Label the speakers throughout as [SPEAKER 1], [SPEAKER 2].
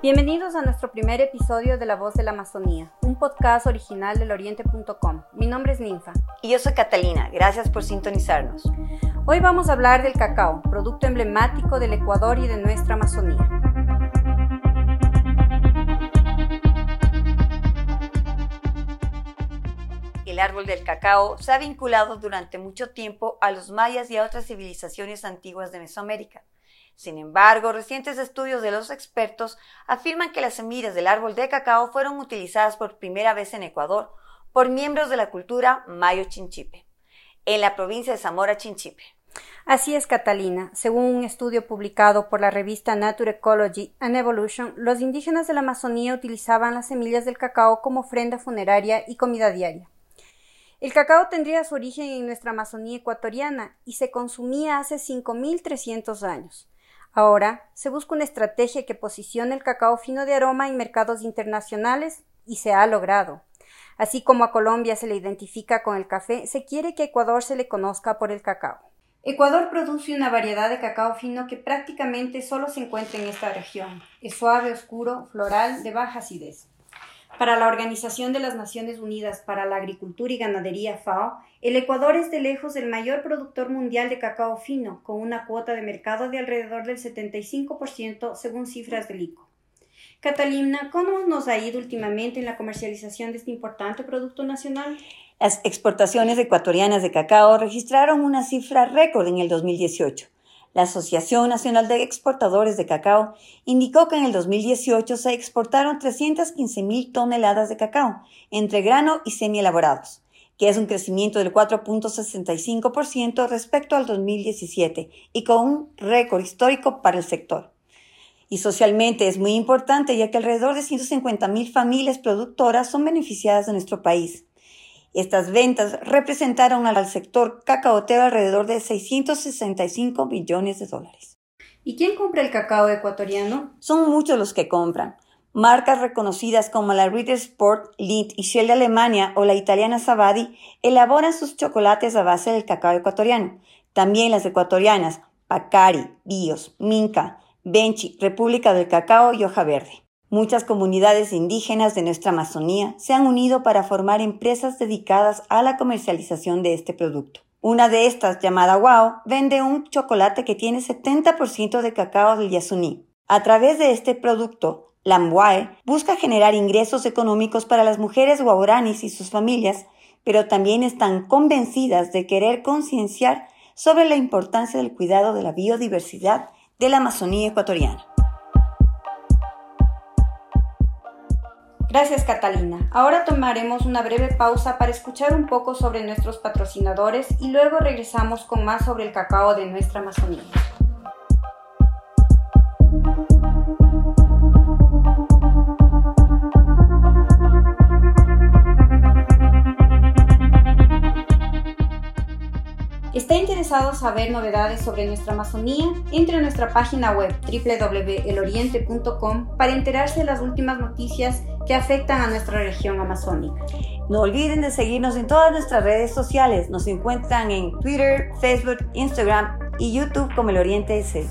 [SPEAKER 1] Bienvenidos a nuestro primer episodio de La Voz de la Amazonía, un podcast original del oriente.com. Mi nombre es Ninfa.
[SPEAKER 2] Y yo soy Catalina, gracias por sintonizarnos.
[SPEAKER 1] Hoy vamos a hablar del cacao, producto emblemático del Ecuador y de nuestra Amazonía.
[SPEAKER 2] El árbol del cacao se ha vinculado durante mucho tiempo a los mayas y a otras civilizaciones antiguas de Mesoamérica. Sin embargo, recientes estudios de los expertos afirman que las semillas del árbol de cacao fueron utilizadas por primera vez en Ecuador por miembros de la cultura Mayo Chinchipe, en la provincia de Zamora Chinchipe.
[SPEAKER 1] Así es, Catalina. Según un estudio publicado por la revista Nature Ecology and Evolution, los indígenas de la Amazonía utilizaban las semillas del cacao como ofrenda funeraria y comida diaria. El cacao tendría su origen en nuestra Amazonía ecuatoriana y se consumía hace 5.300 años. Ahora se busca una estrategia que posicione el cacao fino de aroma en mercados internacionales y se ha logrado. Así como a Colombia se le identifica con el café, se quiere que Ecuador se le conozca por el cacao. Ecuador produce una variedad de cacao fino que prácticamente solo se encuentra en esta región. Es suave, oscuro, floral, de baja acidez. Para la Organización de las Naciones Unidas para la Agricultura y Ganadería FAO, el Ecuador es de lejos el mayor productor mundial de cacao fino, con una cuota de mercado de alrededor del 75% según cifras del ICO. Catalina, ¿cómo nos ha ido últimamente en la comercialización de este importante producto nacional?
[SPEAKER 2] Las exportaciones ecuatorianas de cacao registraron una cifra récord en el 2018 la Asociación Nacional de Exportadores de Cacao indicó que en el 2018 se exportaron 315 mil toneladas de cacao entre grano y semi-elaborados, que es un crecimiento del 4.65% respecto al 2017 y con un récord histórico para el sector. Y socialmente es muy importante ya que alrededor de 150 mil familias productoras son beneficiadas de nuestro país. Estas ventas representaron al sector cacaotero alrededor de 665 millones de dólares.
[SPEAKER 1] ¿Y quién compra el cacao ecuatoriano?
[SPEAKER 2] Son muchos los que compran. Marcas reconocidas como la Ritter Sport, Lindt y Shell de Alemania o la italiana Savadi elaboran sus chocolates a base del cacao ecuatoriano. También las ecuatorianas Pacari, Bios, Minca, Benchi, República del Cacao y Hoja Verde. Muchas comunidades indígenas de nuestra Amazonía se han unido para formar empresas dedicadas a la comercialización de este producto. Una de estas, llamada Wow, vende un chocolate que tiene 70% de cacao del Yasuní. A través de este producto, Lamwae busca generar ingresos económicos para las mujeres guauranis y sus familias, pero también están convencidas de querer concienciar sobre la importancia del cuidado de la biodiversidad de la Amazonía ecuatoriana.
[SPEAKER 1] Gracias Catalina. Ahora tomaremos una breve pausa para escuchar un poco sobre nuestros patrocinadores y luego regresamos con más sobre el cacao de nuestra Amazonía. ¿Está interesado saber novedades sobre nuestra Amazonía? Entre a nuestra página web www.eloriente.com para enterarse de las últimas noticias que afectan a nuestra región amazónica.
[SPEAKER 2] No olviden de seguirnos en todas nuestras redes sociales. Nos encuentran en Twitter, Facebook, Instagram y YouTube como El Oriente S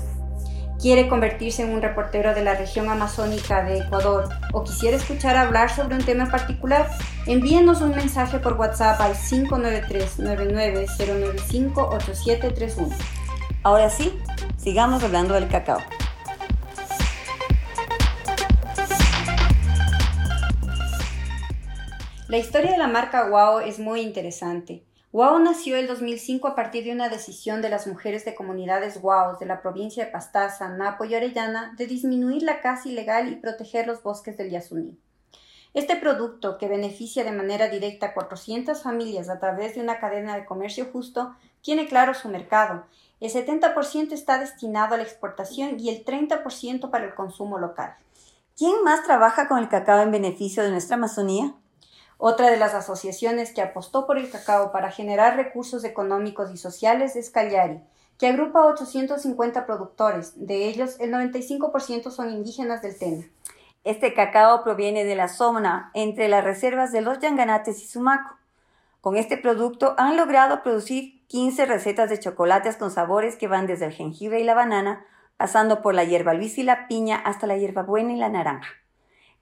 [SPEAKER 1] quiere convertirse en un reportero de la región amazónica de Ecuador o quisiera escuchar hablar sobre un tema en particular, envíenos un mensaje por WhatsApp al 593-99095-8731.
[SPEAKER 2] Ahora sí, sigamos hablando del cacao.
[SPEAKER 1] La historia de la marca Wow es muy interesante. Guau nació el 2005 a partir de una decisión de las mujeres de comunidades Guaos de la provincia de Pastaza, Napo y Orellana de disminuir la caza ilegal y proteger los bosques del Yasuní. Este producto, que beneficia de manera directa a 400 familias a través de una cadena de comercio justo, tiene claro su mercado. El 70% está destinado a la exportación y el 30% para el consumo local.
[SPEAKER 2] ¿Quién más trabaja con el cacao en beneficio de nuestra Amazonía?
[SPEAKER 1] Otra de las asociaciones que apostó por el cacao para generar recursos económicos y sociales es Cagliari, que agrupa a 850 productores, de ellos el 95% son indígenas del Tena.
[SPEAKER 2] Este cacao proviene de la zona entre las reservas de los Yanganates y Sumaco. Con este producto han logrado producir 15 recetas de chocolates con sabores que van desde el jengibre y la banana, pasando por la hierba luis y la piña hasta la hierbabuena y la naranja.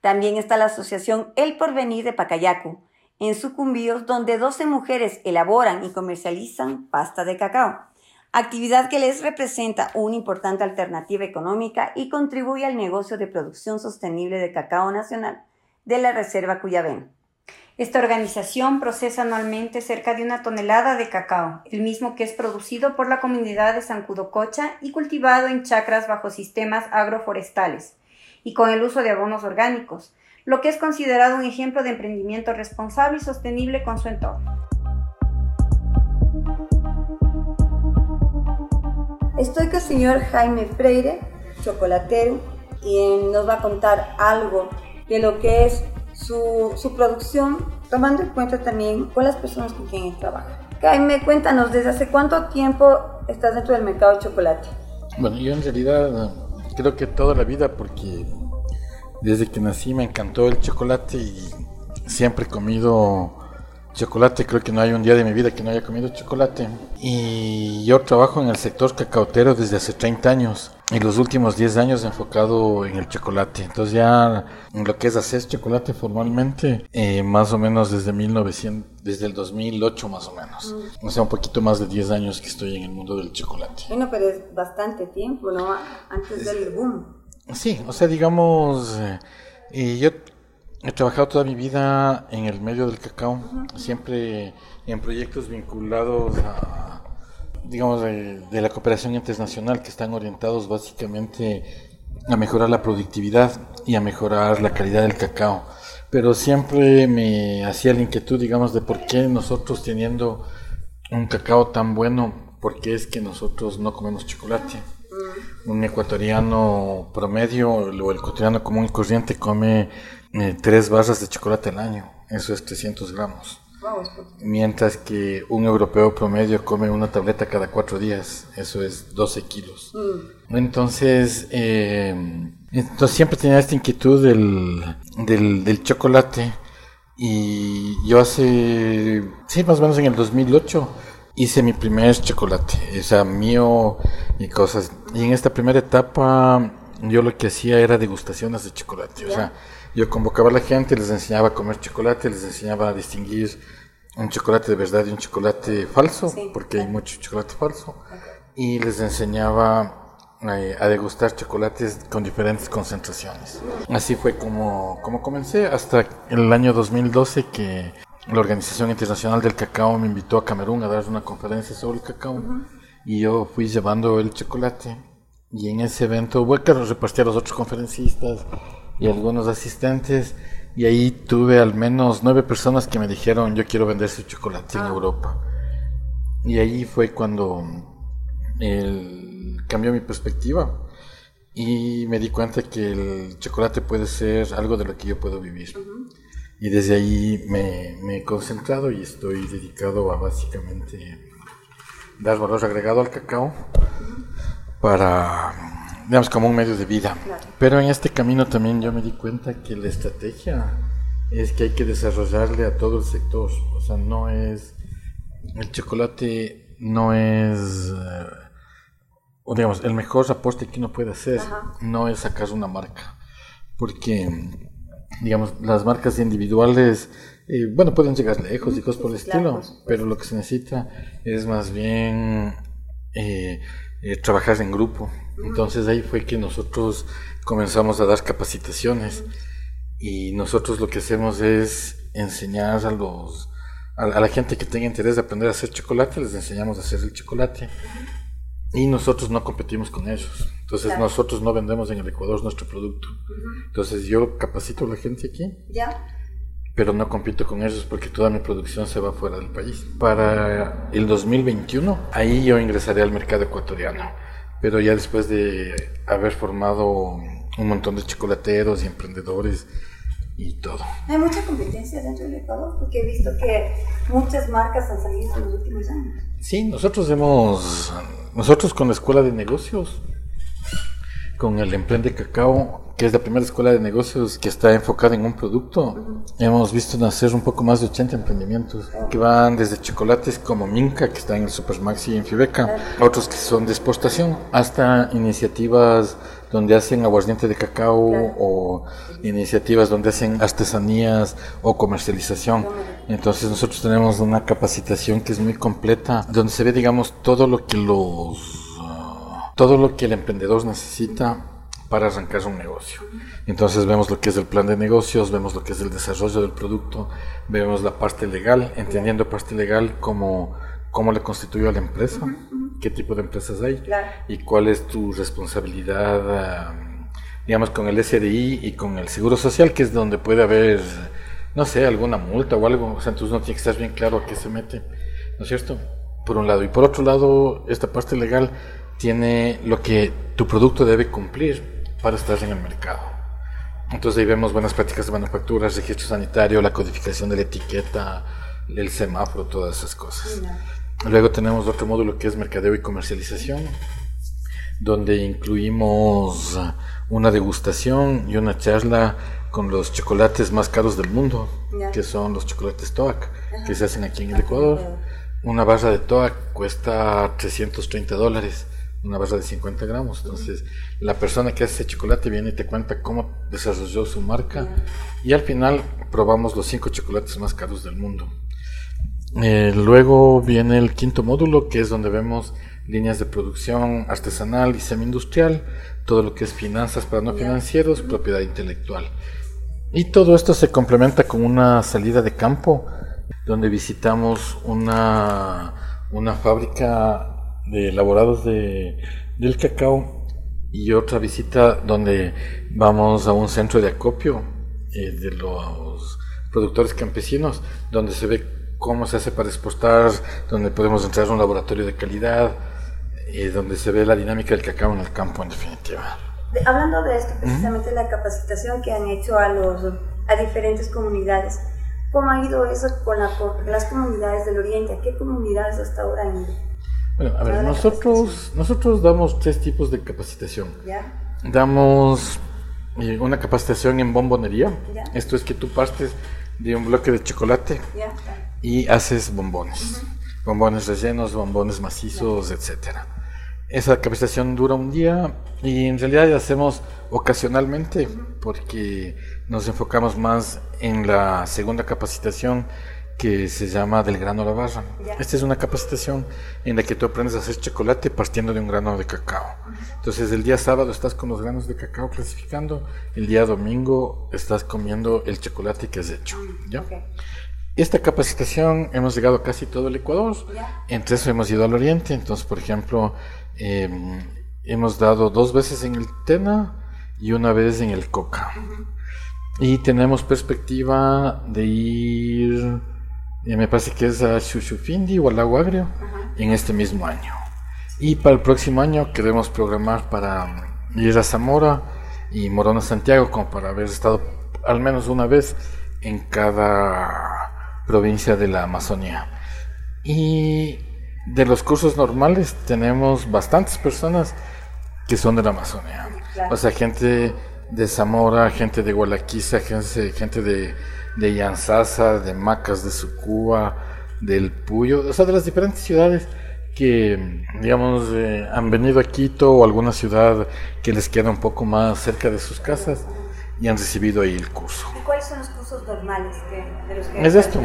[SPEAKER 2] También está la asociación El Porvenir de Pacayacu, en Sucumbíos, donde 12 mujeres elaboran y comercializan pasta de cacao, actividad que les representa una importante alternativa económica y contribuye al negocio de producción sostenible de cacao nacional de la Reserva Cuyabén.
[SPEAKER 1] Esta organización procesa anualmente cerca de una tonelada de cacao, el mismo que es producido por la comunidad de San Cudococha y cultivado en chacras bajo sistemas agroforestales y con el uso de abonos orgánicos, lo que es considerado un ejemplo de emprendimiento responsable y sostenible con su entorno.
[SPEAKER 2] Estoy con el señor Jaime Freire, chocolatero, y nos va a contar algo de lo que es su, producción, tomando en cuenta también con las personas con quienes trabaja. Jaime, cuéntanos, ¿desde hace cuánto tiempo estás dentro del mercado de chocolate?
[SPEAKER 3] Bueno, yo en realidad creo que toda la vida, porque desde que nací me encantó el chocolate y siempre he comido chocolate, creo que no hay un día de mi vida que no haya comido chocolate. Y yo trabajo en el sector cacautero desde hace 30 años y los últimos 10 años enfocado en el chocolate. Entonces ya en lo que es hacer chocolate formalmente, eh, más o menos desde 1900, desde el 2008 más o menos. Mm. O sea, un poquito más de 10 años que estoy en el mundo del chocolate.
[SPEAKER 2] Bueno, pero es bastante tiempo, ¿no? Antes del boom.
[SPEAKER 3] Sí, o sea, digamos, eh, yo He trabajado toda mi vida en el medio del cacao, siempre en proyectos vinculados a, digamos, de, la cooperación internacional que están orientados básicamente a mejorar la productividad y a mejorar la calidad del cacao. Pero siempre me hacía la inquietud, digamos, de por qué nosotros teniendo un cacao tan bueno, por qué es que nosotros no comemos chocolate. Un ecuatoriano promedio o el ecuatoriano común y corriente come eh, tres barras de chocolate al año, eso es 300 gramos. Mientras que un europeo promedio come una tableta cada cuatro días, eso es 12 kilos. Mm. Entonces, eh, entonces siempre tenía esta inquietud del, del, del, chocolate y yo hace, sí, más o menos en el 2008 hice mi primer chocolate, o sea, mío y cosas. Y en esta primera etapa yo lo que hacía era degustaciones de chocolate, o sea, yo convocaba a la gente, les enseñaba a comer chocolate, les enseñaba a distinguir un chocolate de verdad y un chocolate falso, porque hay mucho chocolate falso, y les enseñaba eh, a degustar chocolates con diferentes concentraciones. Así fue como, como comencé, hasta el año 2012 que la Organización Internacional del Cacao me invitó a Camerún a dar una conferencia sobre el cacao, y yo fui llevando el chocolate, y en ese evento, bueno, que repartí a los otros conferencistas, y algunos asistentes y ahí tuve al menos nueve personas que me dijeron yo quiero vender su chocolate en ah. Europa. Y ahí fue cuando el, cambió mi perspectiva y me di cuenta que el chocolate puede ser algo de lo que yo puedo vivir. Y desde ahí me, me, he concentrado y estoy dedicado a básicamente dar valor agregado al cacao para digamos, como un medio de vida. Pero en este camino también yo me di cuenta que la estrategia es que hay que desarrollarle a todo el sector. O sea, no es. El chocolate no es. Eh, o digamos, el mejor aporte que uno puede hacer no es sacar una marca. Porque, digamos, las marcas individuales. Eh, bueno, pueden llegar lejos y cosas por el estilo, pero lo que se necesita es más bien eh, eh, trabajar en grupo. Entonces ahí fue que nosotros comenzamos a dar capacitaciones y nosotros lo que hacemos es enseñar a los a, la gente que tenga interés de aprender a hacer chocolate, les enseñamos a hacer el chocolate y nosotros no competimos con ellos. Entonces nosotros no vendemos en el Ecuador nuestro producto. Entonces yo capacito a la gente aquí.
[SPEAKER 2] Ya
[SPEAKER 3] pero no compito con ellos porque toda mi producción se va fuera del país. Para el 2021, ahí yo ingresaré al mercado ecuatoriano, pero ya después de haber formado un montón de chocolateros y emprendedores y todo.
[SPEAKER 2] Hay mucha competencia dentro del Ecuador porque he visto que muchas marcas han salido en los últimos años.
[SPEAKER 3] Sí, nosotros hemos, nosotros con la Escuela de Negocios con el Emprende Cacao que es la primera escuela de negocios que está enfocada en un producto, hemos visto nacer un poco más de 80 emprendimientos que van desde chocolates como Minca, que está en el Supermaxi y en Fibeca, otros que son de exportación, hasta iniciativas donde hacen aguardiente de cacao o iniciativas donde hacen artesanías o comercialización. Entonces nosotros tenemos una capacitación que es muy completa, donde se ve, digamos, todo lo que los, ah, todo lo que el emprendedor necesita para arrancar un negocio. Entonces vemos lo que es el plan de negocios, vemos lo que es el desarrollo del producto, vemos la parte legal, entendiendo parte legal como cómo le constituyó a la empresa, qué tipo de empresas hay y cuál es tu responsabilidad, digamos, con el SDI y con el Seguro Social, que es donde puede haber, no sé, alguna multa o algo, o sea, entonces no tiene que estar bien claro a qué se mete, ¿no es cierto? Por un lado. Y por otro lado, esta parte legal tiene lo que tu producto debe cumplir para estar en el mercado. Entonces ahí vemos buenas prácticas de manufactura, registro sanitario, la codificación de la etiqueta, el semáforo, todas esas cosas. Luego tenemos otro módulo que es mercadeo y comercialización, donde incluimos una degustación y una charla con los chocolates más caros del mundo, que son los chocolates TOAC, que se hacen aquí en el Ecuador. Una barra de TOAC cuesta 330 dólares una barra de 50 gramos. Entonces, la persona que hace chocolate viene y te cuenta cómo desarrolló su marca. Y al final probamos los cinco chocolates más caros del mundo. Eh, luego viene el quinto módulo, que es donde vemos líneas de producción artesanal y semi-industrial, todo lo que es finanzas para no financieros, propiedad intelectual. Y todo esto se complementa con una salida de campo, donde visitamos una, una fábrica de elaborados de, del cacao y otra visita donde vamos a un centro de acopio eh, de los productores campesinos, donde se ve cómo se hace para exportar, donde podemos entrar a un laboratorio de calidad, eh, donde se ve la dinámica del cacao en el campo, en definitiva.
[SPEAKER 2] Hablando de esto, precisamente la capacitación que han hecho a, los, a diferentes comunidades, ¿cómo ha ido eso con, la, con las comunidades del Oriente? ¿A qué comunidades hasta ahora han ido?
[SPEAKER 3] Bueno, a ver, nosotros, nosotros damos tres tipos de capacitación. Damos eh, una capacitación en bombonería. Esto es que tú partes de un bloque de chocolate y haces bombones. Bombones rellenos, bombones macizos, etcétera. Esa capacitación dura un día y en realidad la hacemos ocasionalmente porque nos enfocamos más en la segunda capacitación que se llama Del grano a la barra. Esta es una capacitación en la que tú aprendes a hacer chocolate partiendo de un grano de cacao. Entonces el día sábado estás con los granos de cacao clasificando, el día domingo estás comiendo el chocolate que has hecho. ¿ya? Esta capacitación hemos llegado a casi todo el Ecuador, entre eso hemos ido al oriente, entonces por ejemplo em, hemos dado dos veces en el Tena y una vez en el Coca. Y tenemos perspectiva de ir me parece que es a Chuchufindi o al Lago Agrio en este mismo año. Y para el próximo año queremos programar para ir a Zamora y Morona Santiago como para haber estado al menos una vez en cada provincia de la Amazonía. Y de los cursos normales tenemos bastantes personas que son de la Amazonía. O sea, gente de Zamora, gente de Gualaquiza, gente, gente de de Yanzasa, de Macas, de Sucúa, del Puyo, o sea, de las diferentes ciudades que, digamos, eh, han venido a Quito o alguna ciudad que les queda un poco más cerca de sus casas y han recibido ahí el curso.
[SPEAKER 2] ¿Y cuáles son los cursos normales de los
[SPEAKER 3] que Es esto,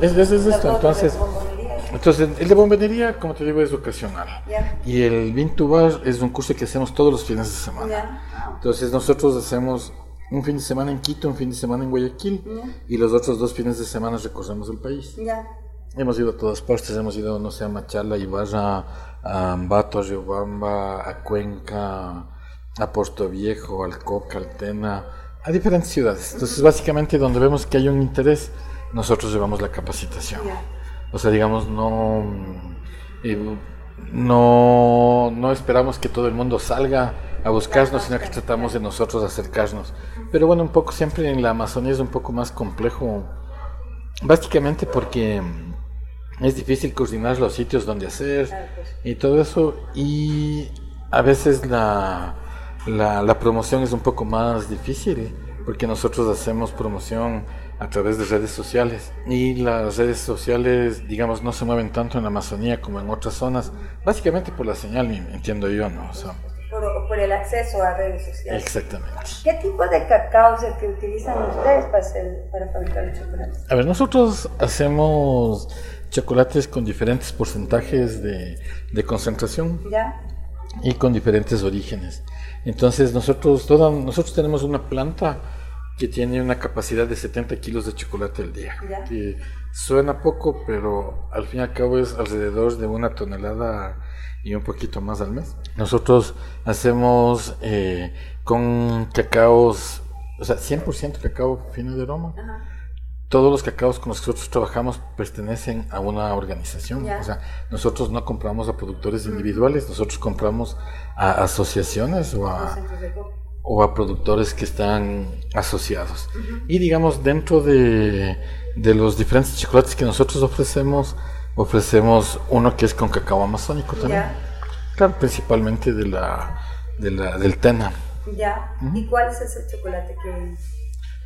[SPEAKER 3] es, es, esto, entonces... Entonces, el de bombonería, como te digo, es ocasional. Y el Vintubar es un curso que hacemos todos los fines de semana. Entonces, nosotros hacemos un fin de semana en Quito, un fin de semana en Guayaquil y los otros dos fines de semana recorremos el país. Hemos ido a todas partes, hemos ido, no sé, a Machala, Ibarra, a Ambato, a Riobamba, a Cuenca, a Puerto Viejo, al Coca, al Tena, a diferentes ciudades. Entonces, básicamente, donde vemos que hay un interés, nosotros llevamos la capacitación. O sea, digamos, no, eh, no, no esperamos que todo el mundo salga a buscarnos, sino que tratamos de nosotros acercarnos. Pero bueno, un poco siempre en la Amazonía es un poco más complejo, básicamente porque es difícil coordinar los sitios donde hacer y todo eso, y a veces la, La, la promoción es un poco más difícil porque nosotros hacemos promoción a través de redes sociales. Y las redes sociales digamos no se mueven tanto en la Amazonía como en otras zonas básicamente por la señal entiendo yo no
[SPEAKER 1] por, por, el acceso a redes sociales.
[SPEAKER 3] Exactamente.
[SPEAKER 1] Qué tipo de cacao es el que utilizan ustedes para, hacer, para fabricar el chocolate
[SPEAKER 3] a ver nosotros hacemos chocolates con diferentes porcentajes de, de concentración.
[SPEAKER 1] ¿Ya?
[SPEAKER 3] y con diferentes orígenes. Entonces nosotros toda, nosotros tenemos una planta que tiene una capacidad de 70 kilos de chocolate al día. Que suena poco, pero al fin y al cabo es alrededor de una tonelada y un poquito más al mes. Nosotros hacemos eh, con cacaos, o sea, 100% cacao fino de aroma. Todos los cacaos con los que nosotros trabajamos pertenecen a una organización. O sea, nosotros no compramos a productores individuales, nosotros compramos a asociaciones o a o a productores que están asociados. Y digamos, dentro de, de, los diferentes chocolates que nosotros ofrecemos, ofrecemos uno que es con cacao amazónico también. Claro, principalmente de la, de la, del Tena.
[SPEAKER 1] Ya. ¿Y cuál es ese chocolate que...?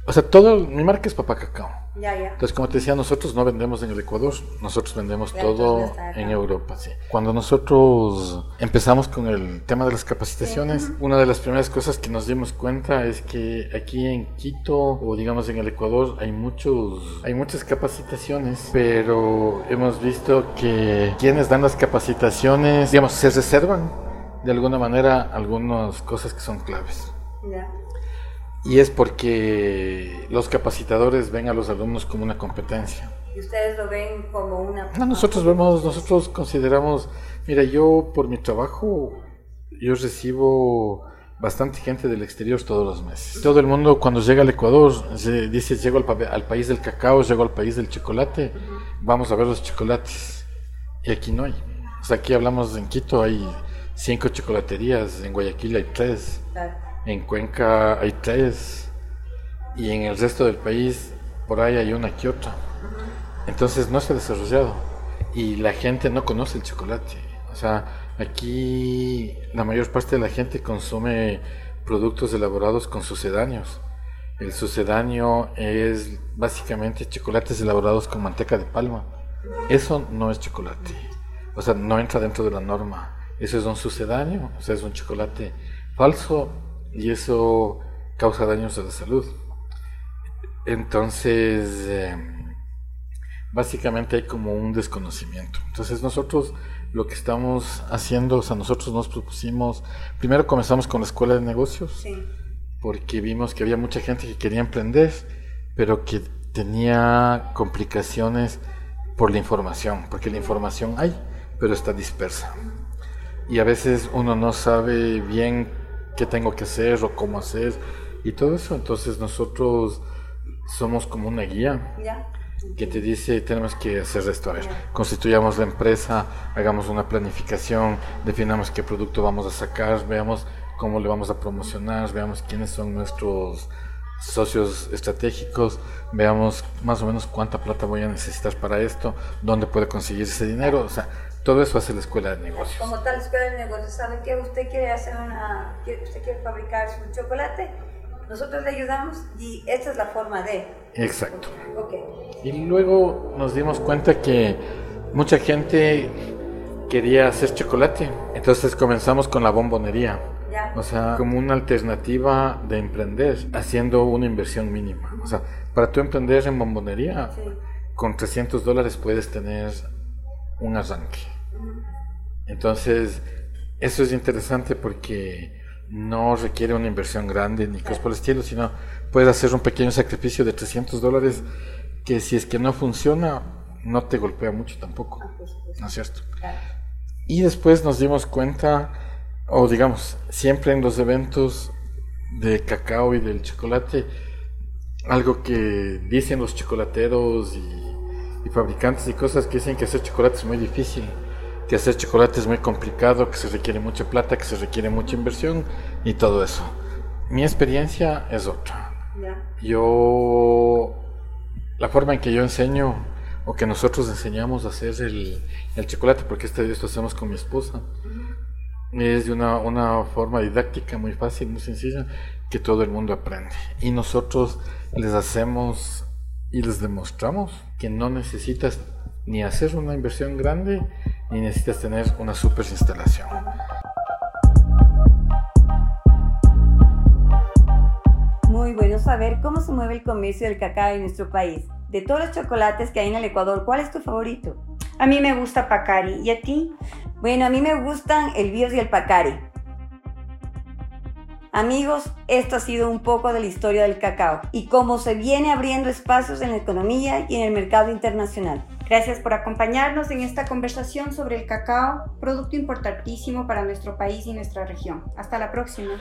[SPEAKER 3] O sea, todo, mi marca es Papá Cacao.
[SPEAKER 1] Ya, ya.
[SPEAKER 3] Entonces, como te decía, nosotros no vendemos en el Ecuador, nosotros vendemos todo en Europa. Sí. Cuando nosotros empezamos con el tema de las capacitaciones, una de las primeras cosas que nos dimos cuenta es que aquí en Quito o digamos en el Ecuador hay muchos, hay muchas capacitaciones, pero hemos visto que quienes dan las capacitaciones, digamos, se reservan de alguna manera algunas cosas que son claves.
[SPEAKER 1] Ya.
[SPEAKER 3] Y es porque los capacitadores ven a los alumnos como una competencia.
[SPEAKER 1] ¿Y ustedes lo ven como una...
[SPEAKER 3] No, nosotros vemos, nosotros consideramos, mira, yo por mi trabajo, yo recibo bastante gente del exterior todos los meses. Todo el mundo cuando llega al Ecuador dice, llego al, al, país del cacao, llego al país del chocolate, vamos a ver los chocolates. Y aquí no hay. O sea, aquí hablamos en Quito, hay cinco chocolaterías, en Guayaquil hay tres. En Cuenca hay tres y en el resto del país por ahí hay una que otra. Entonces no se ha desarrollado y la gente no conoce el chocolate. O sea, aquí la mayor parte de la gente consume productos elaborados con sucedáneos. El sucedáneo es básicamente chocolates elaborados con manteca de palma. Eso no es chocolate. O sea, no entra dentro de la norma. Eso es un sucedáneo, o sea, es un chocolate falso y eso causa daños a la salud. Entonces, em, básicamente hay como un desconocimiento. Entonces nosotros lo que estamos haciendo, o sea, nosotros nos propusimos, primero comenzamos con la escuela de negocios, porque vimos que había mucha gente que quería emprender, pero que tenía complicaciones por la información, porque la información hay, pero está dispersa. Y a veces uno no sabe bien qué tengo que hacer o cómo hacer y todo eso. Entonces nosotros somos como una guía que te dice tenemos que hacer esto. A ver, constituyamos la empresa, hagamos una planificación, definamos qué producto vamos a sacar, veamos cómo le vamos a promocionar, veamos quiénes son nuestros socios estratégicos, veamos más o menos cuánta plata voy a necesitar para esto, dónde puede conseguir ese dinero, o sea, todo eso hace la escuela de negocios.
[SPEAKER 1] Como tal escuela de negocios, ¿sabe que usted quiere hacer una, usted quiere fabricar su chocolate? Nosotros le ayudamos y esta es la forma de.
[SPEAKER 3] Exacto.
[SPEAKER 1] Okay.
[SPEAKER 3] Y luego nos dimos cuenta que mucha gente quería hacer chocolate, entonces comenzamos con la bombonería.
[SPEAKER 1] ¿Ya?
[SPEAKER 3] O sea, como una alternativa de emprender, haciendo una inversión mínima. O sea, para tú emprender en bombonería,
[SPEAKER 1] Sí.
[SPEAKER 3] con 300 dólares puedes tener un arranque. Entonces, eso es interesante porque no requiere una inversión grande ni cosas por el estilo, sino puedes hacer un pequeño sacrificio de 300 dólares que si es que no funciona, no te golpea mucho tampoco. ¿No es cierto? Y después nos dimos cuenta, o digamos, siempre en los eventos de cacao y del chocolate, algo que dicen los chocolateros y, y fabricantes y cosas que dicen que hacer chocolate es muy difícil, que hacer chocolate es muy complicado, que se requiere mucha plata, que se requiere mucha inversión y todo eso. Mi experiencia es otra. Yo, la forma en que yo enseño o que nosotros enseñamos a hacer el, el chocolate, porque este, esto hacemos con mi esposa, es de una, una forma didáctica muy fácil, muy sencilla, que todo el mundo aprende. Y nosotros les hacemos y les demostramos que no necesitas ni hacer una inversión grande, ni necesitas tener una super instalación.
[SPEAKER 2] Muy bueno saber cómo se mueve el comercio del cacao en nuestro país. De todos los chocolates que hay en el Ecuador, ¿cuál es tu favorito?
[SPEAKER 1] A mí me gusta Pacari. ¿Y a ti?
[SPEAKER 2] Bueno, a mí me gustan el Bios y el Pacari. Amigos, esto ha sido un poco de la historia del cacao y cómo se viene abriendo espacios en la economía y en el mercado internacional.
[SPEAKER 1] Gracias por acompañarnos en esta conversación sobre el cacao, producto importantísimo para nuestro país y nuestra región. Hasta la próxima.